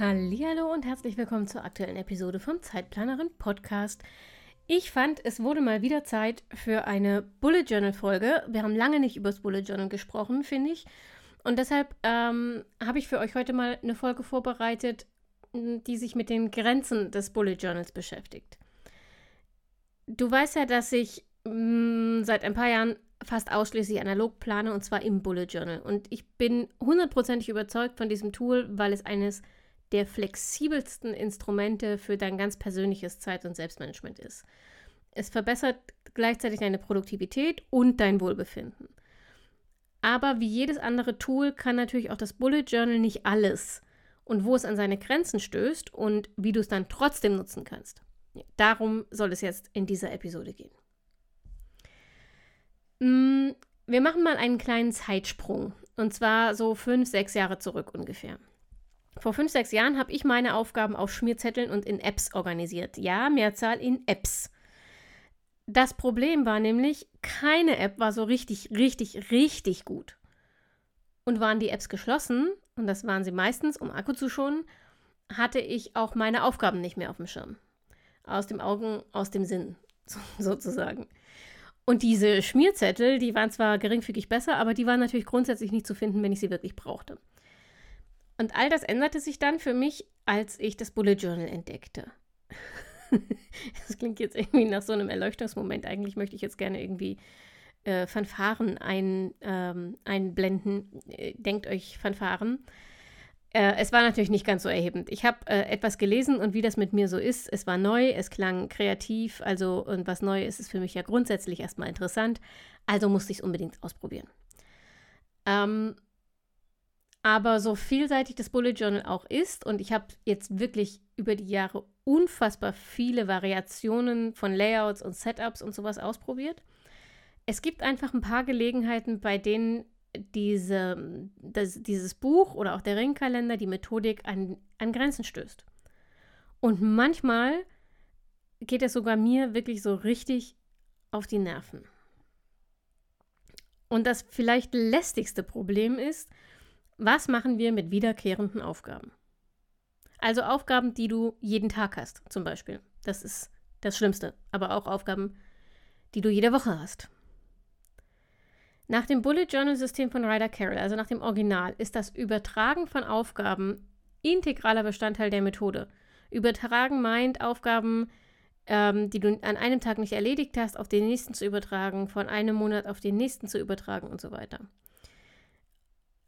Hallo und herzlich willkommen zur aktuellen Episode vom Zeitplanerin Podcast. Ich fand, es wurde mal wieder Zeit für eine Bullet Journal Folge. Wir haben lange nicht über das Bullet Journal gesprochen, finde ich. Und deshalb ähm, habe ich für euch heute mal eine Folge vorbereitet, die sich mit den Grenzen des Bullet Journals beschäftigt. Du weißt ja, dass ich mh, seit ein paar Jahren fast ausschließlich analog plane und zwar im Bullet Journal. Und ich bin hundertprozentig überzeugt von diesem Tool, weil es eines der flexibelsten Instrumente für dein ganz persönliches Zeit- und Selbstmanagement ist. Es verbessert gleichzeitig deine Produktivität und dein Wohlbefinden. Aber wie jedes andere Tool kann natürlich auch das Bullet Journal nicht alles und wo es an seine Grenzen stößt und wie du es dann trotzdem nutzen kannst. Darum soll es jetzt in dieser Episode gehen. Mm, wir machen mal einen kleinen Zeitsprung und zwar so fünf, sechs Jahre zurück ungefähr. Vor fünf, sechs Jahren habe ich meine Aufgaben auf Schmierzetteln und in Apps organisiert. Ja, Mehrzahl in Apps. Das Problem war nämlich, keine App war so richtig, richtig, richtig gut. Und waren die Apps geschlossen, und das waren sie meistens, um Akku zu schonen, hatte ich auch meine Aufgaben nicht mehr auf dem Schirm. Aus dem Augen, aus dem Sinn, sozusagen. Und diese Schmierzettel, die waren zwar geringfügig besser, aber die waren natürlich grundsätzlich nicht zu finden, wenn ich sie wirklich brauchte. Und all das änderte sich dann für mich, als ich das Bullet Journal entdeckte. das klingt jetzt irgendwie nach so einem Erleuchtungsmoment. Eigentlich möchte ich jetzt gerne irgendwie äh, Fanfaren ein, ähm, einblenden. Äh, denkt euch Fanfaren. Äh, es war natürlich nicht ganz so erhebend. Ich habe äh, etwas gelesen und wie das mit mir so ist, es war neu, es klang kreativ, also und was neu ist, ist für mich ja grundsätzlich erstmal interessant. Also musste ich es unbedingt ausprobieren. Ähm, aber so vielseitig das Bullet Journal auch ist, und ich habe jetzt wirklich über die Jahre unfassbar viele Variationen von Layouts und Setups und sowas ausprobiert. Es gibt einfach ein paar Gelegenheiten, bei denen diese, das, dieses Buch oder auch der Ringkalender, die Methodik an, an Grenzen stößt. Und manchmal geht es sogar mir wirklich so richtig auf die Nerven. Und das vielleicht lästigste Problem ist, was machen wir mit wiederkehrenden Aufgaben? Also Aufgaben, die du jeden Tag hast, zum Beispiel. Das ist das Schlimmste. Aber auch Aufgaben, die du jede Woche hast. Nach dem Bullet Journal System von Ryder Carroll, also nach dem Original, ist das Übertragen von Aufgaben integraler Bestandteil der Methode. Übertragen meint Aufgaben, ähm, die du an einem Tag nicht erledigt hast, auf den nächsten zu übertragen, von einem Monat auf den nächsten zu übertragen und so weiter.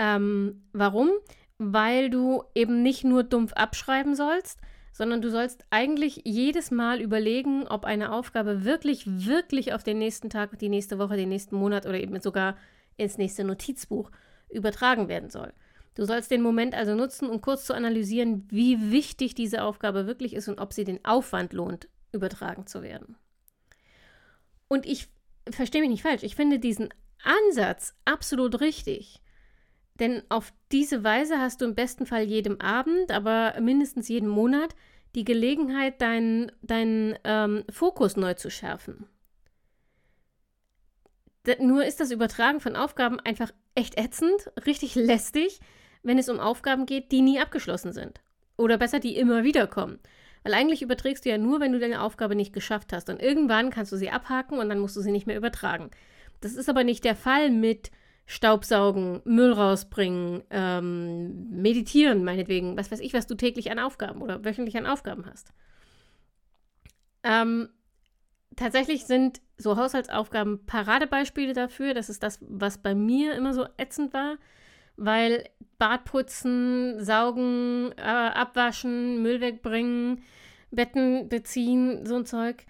Ähm, warum? Weil du eben nicht nur dumpf abschreiben sollst, sondern du sollst eigentlich jedes Mal überlegen, ob eine Aufgabe wirklich, wirklich auf den nächsten Tag, die nächste Woche, den nächsten Monat oder eben sogar ins nächste Notizbuch übertragen werden soll. Du sollst den Moment also nutzen, um kurz zu analysieren, wie wichtig diese Aufgabe wirklich ist und ob sie den Aufwand lohnt, übertragen zu werden. Und ich verstehe mich nicht falsch, ich finde diesen Ansatz absolut richtig. Denn auf diese Weise hast du im besten Fall jedem Abend, aber mindestens jeden Monat die Gelegenheit, deinen, deinen ähm, Fokus neu zu schärfen. D nur ist das Übertragen von Aufgaben einfach echt ätzend, richtig lästig, wenn es um Aufgaben geht, die nie abgeschlossen sind. Oder besser, die immer wieder kommen. Weil eigentlich überträgst du ja nur, wenn du deine Aufgabe nicht geschafft hast. Und irgendwann kannst du sie abhaken und dann musst du sie nicht mehr übertragen. Das ist aber nicht der Fall mit Staubsaugen, Müll rausbringen, ähm, meditieren, meinetwegen, was weiß ich, was du täglich an Aufgaben oder wöchentlich an Aufgaben hast. Ähm, tatsächlich sind so Haushaltsaufgaben Paradebeispiele dafür. Das ist das, was bei mir immer so ätzend war, weil Bad putzen, saugen, äh, abwaschen, Müll wegbringen, Betten beziehen, so ein Zeug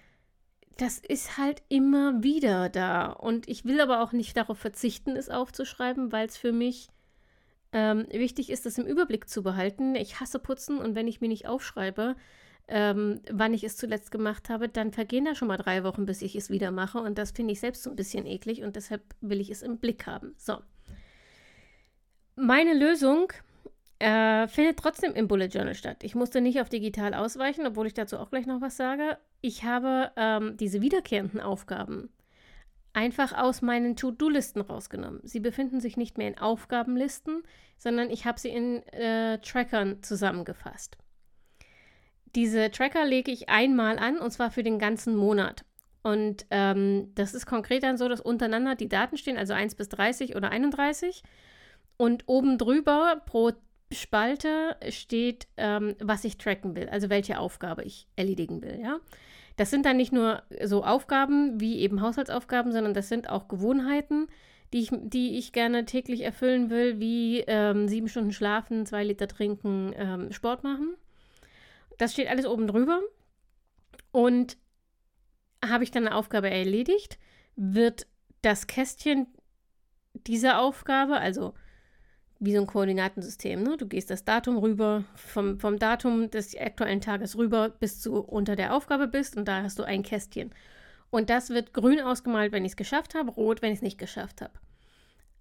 das ist halt immer wieder da. Und ich will aber auch nicht darauf verzichten, es aufzuschreiben, weil es für mich ähm, wichtig ist, das im Überblick zu behalten. Ich hasse Putzen und wenn ich mir nicht aufschreibe, ähm, wann ich es zuletzt gemacht habe, dann vergehen da schon mal drei Wochen, bis ich es wieder mache. Und das finde ich selbst so ein bisschen eklig und deshalb will ich es im Blick haben. So. Meine Lösung äh, findet trotzdem im Bullet Journal statt. Ich musste nicht auf digital ausweichen, obwohl ich dazu auch gleich noch was sage. Ich habe ähm, diese wiederkehrenden Aufgaben einfach aus meinen To-Do-Listen rausgenommen. Sie befinden sich nicht mehr in Aufgabenlisten, sondern ich habe sie in äh, Trackern zusammengefasst. Diese Tracker lege ich einmal an und zwar für den ganzen Monat. Und ähm, das ist konkret dann so, dass untereinander die Daten stehen, also 1 bis 30 oder 31. Und oben drüber pro Spalte steht, ähm, was ich tracken will, also welche Aufgabe ich erledigen will, ja. Das sind dann nicht nur so Aufgaben wie eben Haushaltsaufgaben, sondern das sind auch Gewohnheiten, die ich, die ich gerne täglich erfüllen will, wie ähm, sieben Stunden schlafen, zwei Liter trinken, ähm, Sport machen. Das steht alles oben drüber. Und habe ich dann eine Aufgabe erledigt, wird das Kästchen dieser Aufgabe, also wie so ein Koordinatensystem. Ne? Du gehst das Datum rüber, vom, vom Datum des aktuellen Tages rüber, bis du unter der Aufgabe bist und da hast du ein Kästchen. Und das wird grün ausgemalt, wenn ich es geschafft habe, rot, wenn ich es nicht geschafft habe.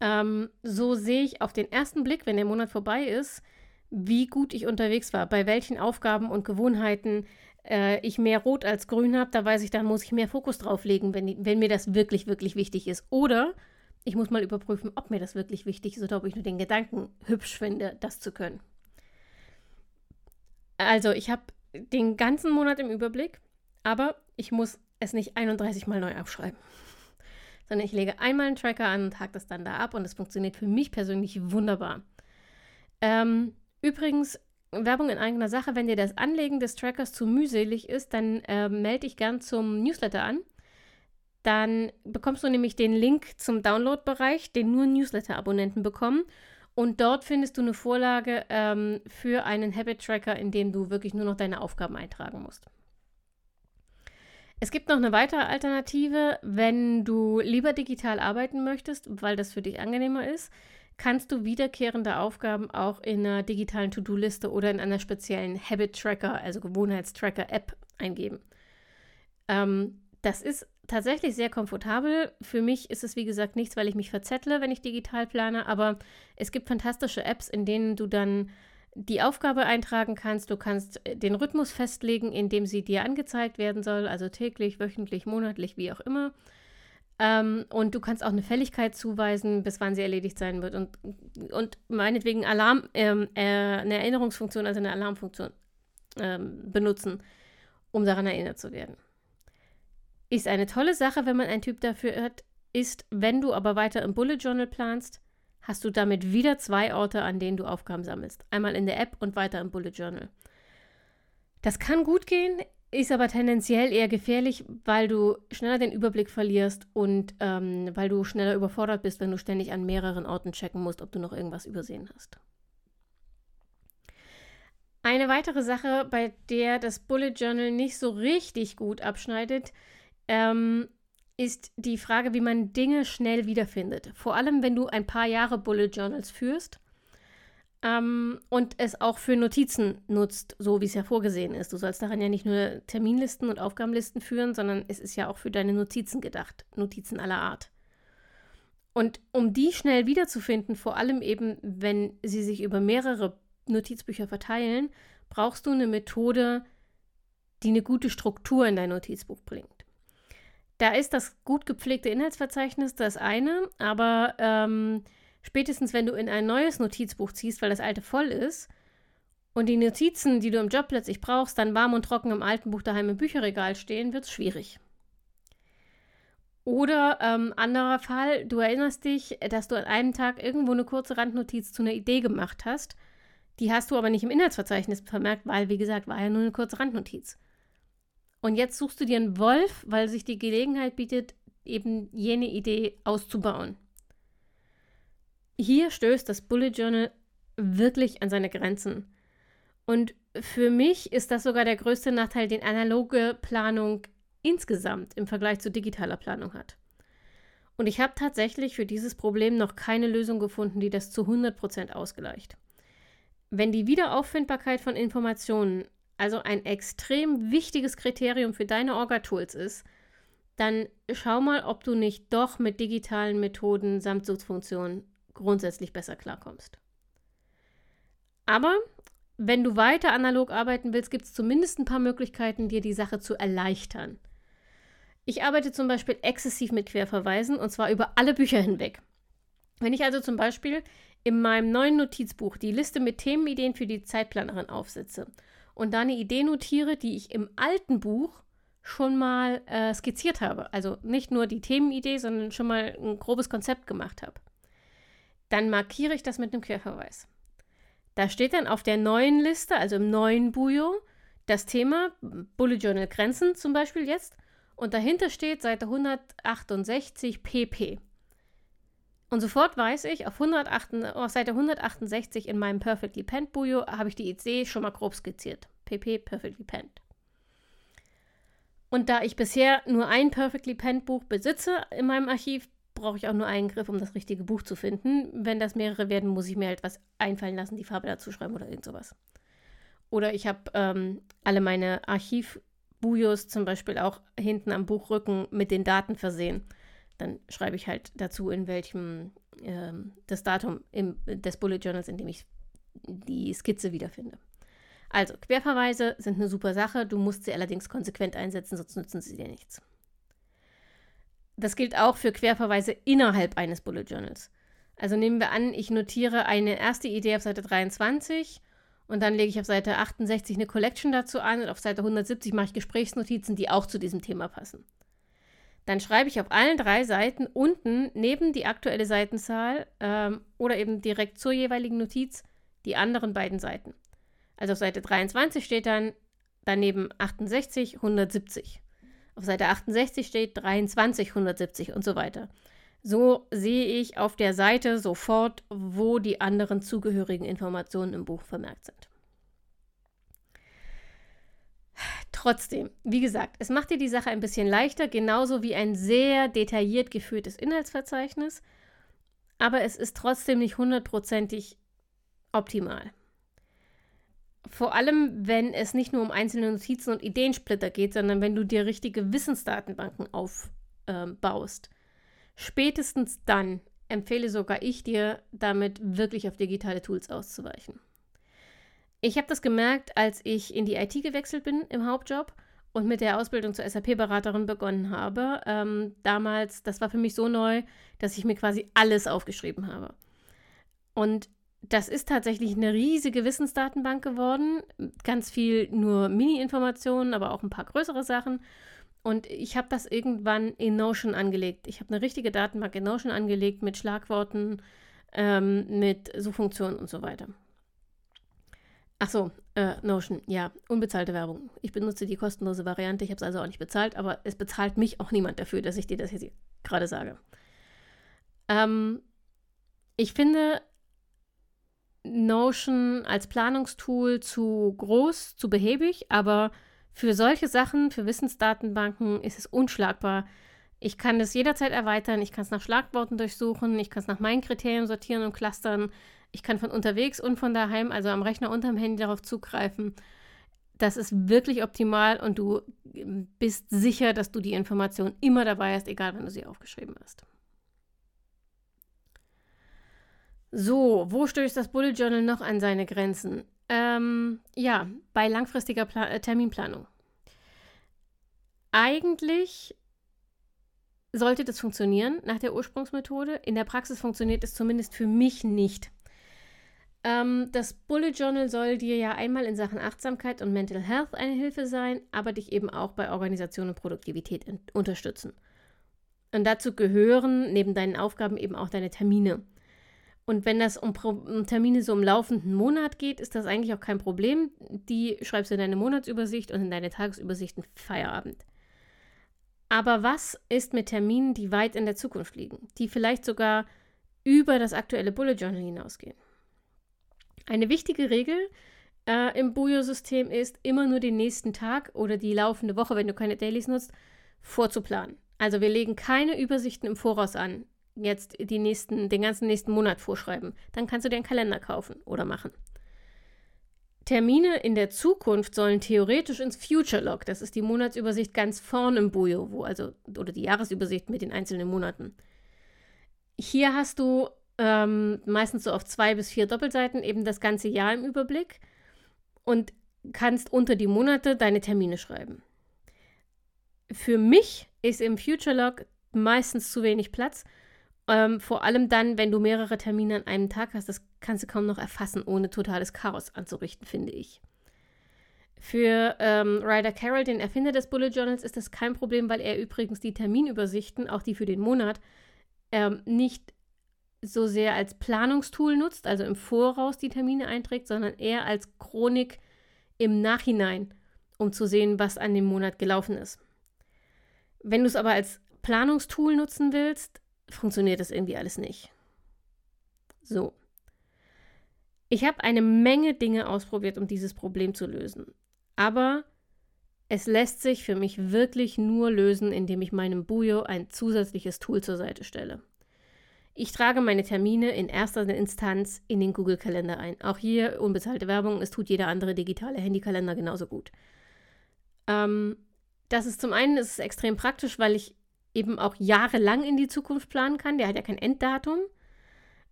Ähm, so sehe ich auf den ersten Blick, wenn der Monat vorbei ist, wie gut ich unterwegs war, bei welchen Aufgaben und Gewohnheiten äh, ich mehr rot als grün habe. Da weiß ich, da muss ich mehr Fokus drauf legen, wenn, wenn mir das wirklich, wirklich wichtig ist. Oder ich muss mal überprüfen, ob mir das wirklich wichtig ist oder ob ich nur den Gedanken hübsch finde, das zu können. Also, ich habe den ganzen Monat im Überblick, aber ich muss es nicht 31 Mal neu aufschreiben. Sondern ich lege einmal einen Tracker an und hake das dann da ab und es funktioniert für mich persönlich wunderbar. Ähm, übrigens, Werbung in eigener Sache, wenn dir das Anlegen des Trackers zu mühselig ist, dann äh, melde dich gern zum Newsletter an. Dann bekommst du nämlich den Link zum Download-Bereich, den nur Newsletter-Abonnenten bekommen. Und dort findest du eine Vorlage ähm, für einen Habit-Tracker, in dem du wirklich nur noch deine Aufgaben eintragen musst. Es gibt noch eine weitere Alternative, wenn du lieber digital arbeiten möchtest, weil das für dich angenehmer ist, kannst du wiederkehrende Aufgaben auch in einer digitalen To-Do-Liste oder in einer speziellen Habit-Tracker, also Gewohnheitstracker-App eingeben. Ähm, das ist tatsächlich sehr komfortabel. Für mich ist es, wie gesagt, nichts, weil ich mich verzettle, wenn ich digital plane, aber es gibt fantastische Apps, in denen du dann die Aufgabe eintragen kannst. Du kannst äh, den Rhythmus festlegen, in dem sie dir angezeigt werden soll, also täglich, wöchentlich, monatlich, wie auch immer. Ähm, und du kannst auch eine Fälligkeit zuweisen, bis wann sie erledigt sein wird. Und, und meinetwegen Alarm, ähm, äh, eine Erinnerungsfunktion, also eine Alarmfunktion ähm, benutzen, um daran erinnert zu werden. Ist eine tolle Sache, wenn man einen Typ dafür hat, ist, wenn du aber weiter im Bullet Journal planst, hast du damit wieder zwei Orte, an denen du Aufgaben sammelst. Einmal in der App und weiter im Bullet Journal. Das kann gut gehen, ist aber tendenziell eher gefährlich, weil du schneller den Überblick verlierst und ähm, weil du schneller überfordert bist, wenn du ständig an mehreren Orten checken musst, ob du noch irgendwas übersehen hast. Eine weitere Sache, bei der das Bullet Journal nicht so richtig gut abschneidet, ähm, ist die Frage, wie man Dinge schnell wiederfindet. Vor allem, wenn du ein paar Jahre Bullet Journals führst ähm, und es auch für Notizen nutzt, so wie es ja vorgesehen ist. Du sollst daran ja nicht nur Terminlisten und Aufgabenlisten führen, sondern es ist ja auch für deine Notizen gedacht. Notizen aller Art. Und um die schnell wiederzufinden, vor allem eben, wenn sie sich über mehrere Notizbücher verteilen, brauchst du eine Methode, die eine gute Struktur in dein Notizbuch bringt. Da ist das gut gepflegte Inhaltsverzeichnis das eine, aber ähm, spätestens wenn du in ein neues Notizbuch ziehst, weil das alte voll ist, und die Notizen, die du im Job plötzlich brauchst, dann warm und trocken im alten Buch daheim im Bücherregal stehen, wird es schwierig. Oder ähm, anderer Fall, du erinnerst dich, dass du an einem Tag irgendwo eine kurze Randnotiz zu einer Idee gemacht hast. Die hast du aber nicht im Inhaltsverzeichnis vermerkt, weil, wie gesagt, war ja nur eine kurze Randnotiz. Und jetzt suchst du dir einen Wolf, weil sich die Gelegenheit bietet, eben jene Idee auszubauen. Hier stößt das Bullet Journal wirklich an seine Grenzen. Und für mich ist das sogar der größte Nachteil, den analoge Planung insgesamt im Vergleich zu digitaler Planung hat. Und ich habe tatsächlich für dieses Problem noch keine Lösung gefunden, die das zu 100% ausgleicht. Wenn die Wiederauffindbarkeit von Informationen also ein extrem wichtiges Kriterium für deine Orga-Tools ist, dann schau mal, ob du nicht doch mit digitalen Methoden samt Suchfunktionen grundsätzlich besser klarkommst. Aber wenn du weiter analog arbeiten willst, gibt es zumindest ein paar Möglichkeiten, dir die Sache zu erleichtern. Ich arbeite zum Beispiel exzessiv mit Querverweisen und zwar über alle Bücher hinweg. Wenn ich also zum Beispiel in meinem neuen Notizbuch die Liste mit Themenideen für die Zeitplanerin aufsetze und da eine Idee notiere, die ich im alten Buch schon mal äh, skizziert habe, also nicht nur die Themenidee, sondern schon mal ein grobes Konzept gemacht habe, dann markiere ich das mit einem Querverweis. Da steht dann auf der neuen Liste, also im neuen Bujo, das Thema Bullet Journal Grenzen zum Beispiel jetzt und dahinter steht Seite 168 pp. Und sofort weiß ich, auf, 108, auf Seite 168 in meinem Perfectly Penned Bujo habe ich die Idee schon mal grob skizziert. pp Perfectly Penned. Und da ich bisher nur ein Perfectly Penned Buch besitze in meinem Archiv, brauche ich auch nur einen Griff, um das richtige Buch zu finden. Wenn das mehrere werden, muss ich mir halt was einfallen lassen, die Farbe dazu schreiben oder irgend sowas. Oder ich habe ähm, alle meine Archivbujos zum Beispiel auch hinten am Buchrücken mit den Daten versehen. Dann schreibe ich halt dazu, in welchem ähm, das Datum im, des Bullet Journals, in dem ich die Skizze wiederfinde. Also, Querverweise sind eine super Sache, du musst sie allerdings konsequent einsetzen, sonst nützen sie dir nichts. Das gilt auch für Querverweise innerhalb eines Bullet Journals. Also nehmen wir an, ich notiere eine erste Idee auf Seite 23 und dann lege ich auf Seite 68 eine Collection dazu an und auf Seite 170 mache ich Gesprächsnotizen, die auch zu diesem Thema passen. Dann schreibe ich auf allen drei Seiten unten neben die aktuelle Seitenzahl ähm, oder eben direkt zur jeweiligen Notiz die anderen beiden Seiten. Also auf Seite 23 steht dann daneben 68, 170. Auf Seite 68 steht 23, 170 und so weiter. So sehe ich auf der Seite sofort, wo die anderen zugehörigen Informationen im Buch vermerkt sind. Trotzdem, wie gesagt, es macht dir die Sache ein bisschen leichter, genauso wie ein sehr detailliert geführtes Inhaltsverzeichnis, aber es ist trotzdem nicht hundertprozentig optimal. Vor allem, wenn es nicht nur um einzelne Notizen und Ideensplitter geht, sondern wenn du dir richtige Wissensdatenbanken aufbaust. Ähm, Spätestens dann empfehle sogar ich dir, damit wirklich auf digitale Tools auszuweichen. Ich habe das gemerkt, als ich in die IT gewechselt bin im Hauptjob und mit der Ausbildung zur SAP-Beraterin begonnen habe. Ähm, damals, das war für mich so neu, dass ich mir quasi alles aufgeschrieben habe. Und das ist tatsächlich eine riesige Wissensdatenbank geworden. Ganz viel nur Mini-Informationen, aber auch ein paar größere Sachen. Und ich habe das irgendwann in Notion angelegt. Ich habe eine richtige Datenbank in Notion angelegt mit Schlagworten, ähm, mit Suchfunktionen und so weiter. Ach so, äh, Notion, ja, unbezahlte Werbung. Ich benutze die kostenlose Variante. Ich habe es also auch nicht bezahlt, aber es bezahlt mich auch niemand dafür, dass ich dir das jetzt gerade sage. Ähm, ich finde, Notion als Planungstool zu groß, zu behäbig, aber für solche Sachen, für Wissensdatenbanken ist es unschlagbar. Ich kann das jederzeit erweitern, ich kann es nach Schlagworten durchsuchen, ich kann es nach meinen Kriterien sortieren und clustern, ich kann von unterwegs und von daheim, also am Rechner und am Handy darauf zugreifen. Das ist wirklich optimal und du bist sicher, dass du die Information immer dabei hast, egal wenn du sie aufgeschrieben hast. So, wo stößt das Bullet Journal noch an seine Grenzen? Ähm, ja, bei langfristiger Pla äh, Terminplanung. Eigentlich sollte das funktionieren nach der Ursprungsmethode. In der Praxis funktioniert es zumindest für mich nicht. Ähm, das Bullet Journal soll dir ja einmal in Sachen Achtsamkeit und Mental Health eine Hilfe sein, aber dich eben auch bei Organisation und Produktivität unterstützen. Und dazu gehören neben deinen Aufgaben eben auch deine Termine. Und wenn das um, um, Termine so im laufenden Monat geht, ist das eigentlich auch kein Problem. Die schreibst du in deine Monatsübersicht und in deine Tagesübersichten Feierabend. Aber was ist mit Terminen, die weit in der Zukunft liegen, die vielleicht sogar über das aktuelle Bullet Journal hinausgehen? Eine wichtige Regel äh, im Bujo-System ist, immer nur den nächsten Tag oder die laufende Woche, wenn du keine Dailies nutzt, vorzuplanen. Also wir legen keine Übersichten im Voraus an jetzt die nächsten, den ganzen nächsten Monat vorschreiben. Dann kannst du dir einen Kalender kaufen oder machen. Termine in der Zukunft sollen theoretisch ins Future Log, das ist die Monatsübersicht ganz vorn im Bujo, wo also, oder die Jahresübersicht mit den einzelnen Monaten. Hier hast du ähm, meistens so auf zwei bis vier Doppelseiten eben das ganze Jahr im Überblick und kannst unter die Monate deine Termine schreiben. Für mich ist im Future Log meistens zu wenig Platz. Ähm, vor allem dann, wenn du mehrere Termine an einem Tag hast, das kannst du kaum noch erfassen, ohne totales Chaos anzurichten, finde ich. Für ähm, Ryder Carroll, den Erfinder des Bullet Journals, ist das kein Problem, weil er übrigens die Terminübersichten, auch die für den Monat, ähm, nicht so sehr als Planungstool nutzt, also im Voraus die Termine einträgt, sondern eher als Chronik im Nachhinein, um zu sehen, was an dem Monat gelaufen ist. Wenn du es aber als Planungstool nutzen willst, funktioniert das irgendwie alles nicht. So. Ich habe eine Menge Dinge ausprobiert, um dieses Problem zu lösen. Aber es lässt sich für mich wirklich nur lösen, indem ich meinem Bujo ein zusätzliches Tool zur Seite stelle. Ich trage meine Termine in erster Instanz in den Google-Kalender ein. Auch hier unbezahlte Werbung, es tut jeder andere digitale Handykalender genauso gut. Ähm, das ist zum einen ist es extrem praktisch, weil ich eben auch jahrelang in die Zukunft planen kann. Der hat ja kein Enddatum.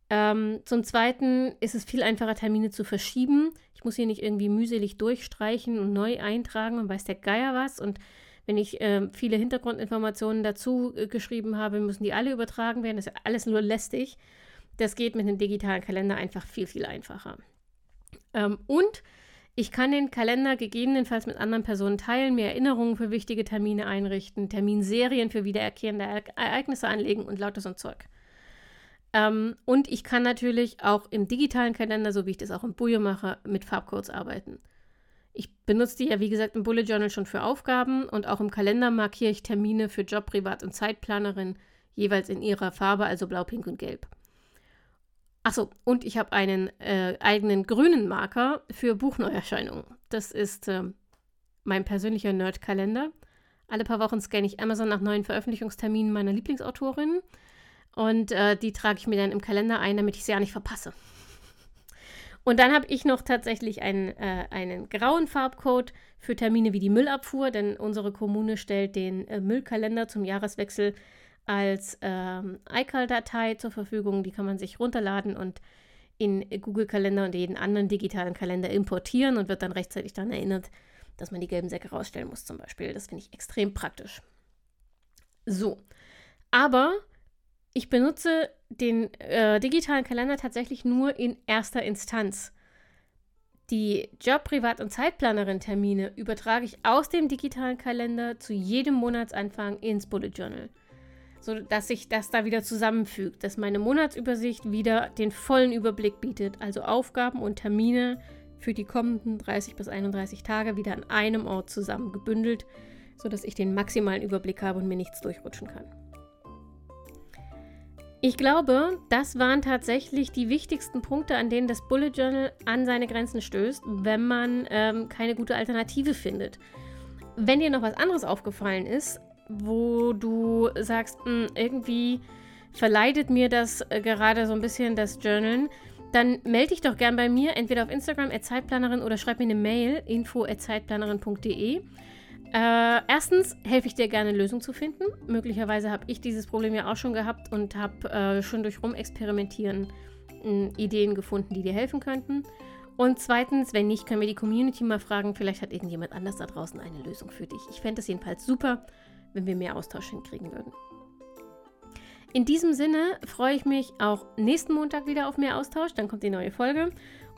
Ähm, zum Zweiten ist es viel einfacher, Termine zu verschieben. Ich muss hier nicht irgendwie mühselig durchstreichen und neu eintragen und weiß der Geier was. Und wenn ich äh, viele Hintergrundinformationen dazu äh, geschrieben habe, müssen die alle übertragen werden. Das ist alles nur lästig. Das geht mit einem digitalen Kalender einfach viel, viel einfacher. Ähm, und ich kann den Kalender gegebenenfalls mit anderen Personen teilen, mir Erinnerungen für wichtige Termine einrichten, Terminserien für wiedererkehrende Ereignisse anlegen und lauter so ein Zeug. Ähm, und ich kann natürlich auch im digitalen Kalender, so wie ich das auch im Bujo mache, mit Farbcodes arbeiten. Ich benutze die ja, wie gesagt, im Bullet Journal schon für Aufgaben und auch im Kalender markiere ich Termine für Job, Privat und Zeitplanerin jeweils in ihrer Farbe, also blau, pink und gelb. Achso, und ich habe einen äh, eigenen grünen Marker für Buchneuerscheinungen. Das ist äh, mein persönlicher Nerd-Kalender. Alle paar Wochen scanne ich Amazon nach neuen Veröffentlichungsterminen meiner Lieblingsautorinnen und äh, die trage ich mir dann im Kalender ein, damit ich sie ja nicht verpasse. Und dann habe ich noch tatsächlich einen, äh, einen grauen Farbcode für Termine wie die Müllabfuhr, denn unsere Kommune stellt den äh, Müllkalender zum Jahreswechsel als ähm, iCal-Datei zur Verfügung. Die kann man sich runterladen und in Google Kalender und jeden anderen digitalen Kalender importieren und wird dann rechtzeitig daran erinnert, dass man die gelben Säcke rausstellen muss zum Beispiel. Das finde ich extrem praktisch. So, aber ich benutze den äh, digitalen Kalender tatsächlich nur in erster Instanz. Die Job-, Privat- und Zeitplanerin-Termine übertrage ich aus dem digitalen Kalender zu jedem Monatsanfang ins Bullet Journal, sodass sich das da wieder zusammenfügt, dass meine Monatsübersicht wieder den vollen Überblick bietet, also Aufgaben und Termine für die kommenden 30 bis 31 Tage wieder an einem Ort zusammen gebündelt, sodass ich den maximalen Überblick habe und mir nichts durchrutschen kann. Ich glaube, das waren tatsächlich die wichtigsten Punkte, an denen das Bullet Journal an seine Grenzen stößt, wenn man ähm, keine gute Alternative findet. Wenn dir noch was anderes aufgefallen ist, wo du sagst, mh, hm, irgendwie verleidet mir das äh, gerade so ein bisschen das Journalen, dann melde dich doch gern bei mir, entweder auf Instagram Zeitplanerin oder schreib mir eine Mail info zeitplanerin.de. Äh, erstens helfe ich dir gerne, eine Lösung zu finden. Möglicherweise habe ich dieses Problem ja auch schon gehabt und habe äh, schon durch Rumexperimentieren äh, Ideen gefunden, die dir helfen könnten. Und zweitens, wenn nicht, können wir die Community mal fragen. Vielleicht hat irgendjemand anders da draußen eine Lösung für dich. Ich fände es jedenfalls super, wenn wir mehr Austausch hinkriegen würden. In diesem Sinne freue ich mich auch nächsten Montag wieder auf mehr Austausch. Dann kommt die neue Folge.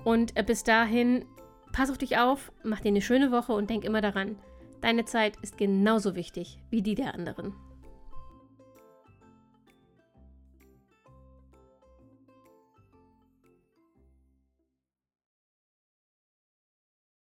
Und äh, bis dahin, pass auf dich auf, mach dir eine schöne Woche und denk immer daran, Deine Zeit ist genauso wichtig wie die der anderen.